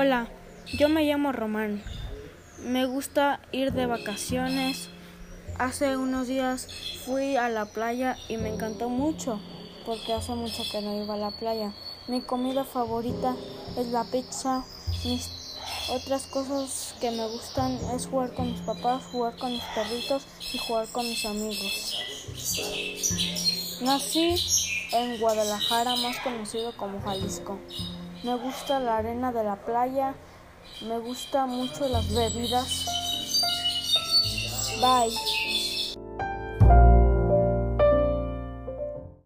Hola, yo me llamo Román. Me gusta ir de vacaciones. Hace unos días fui a la playa y me encantó mucho porque hace mucho que no iba a la playa. Mi comida favorita es la pizza. Otras cosas que me gustan es jugar con mis papás, jugar con mis perritos y jugar con mis amigos. Nací en Guadalajara, más conocido como Jalisco. Me gusta la arena de la playa, me gusta mucho las bebidas. Bye.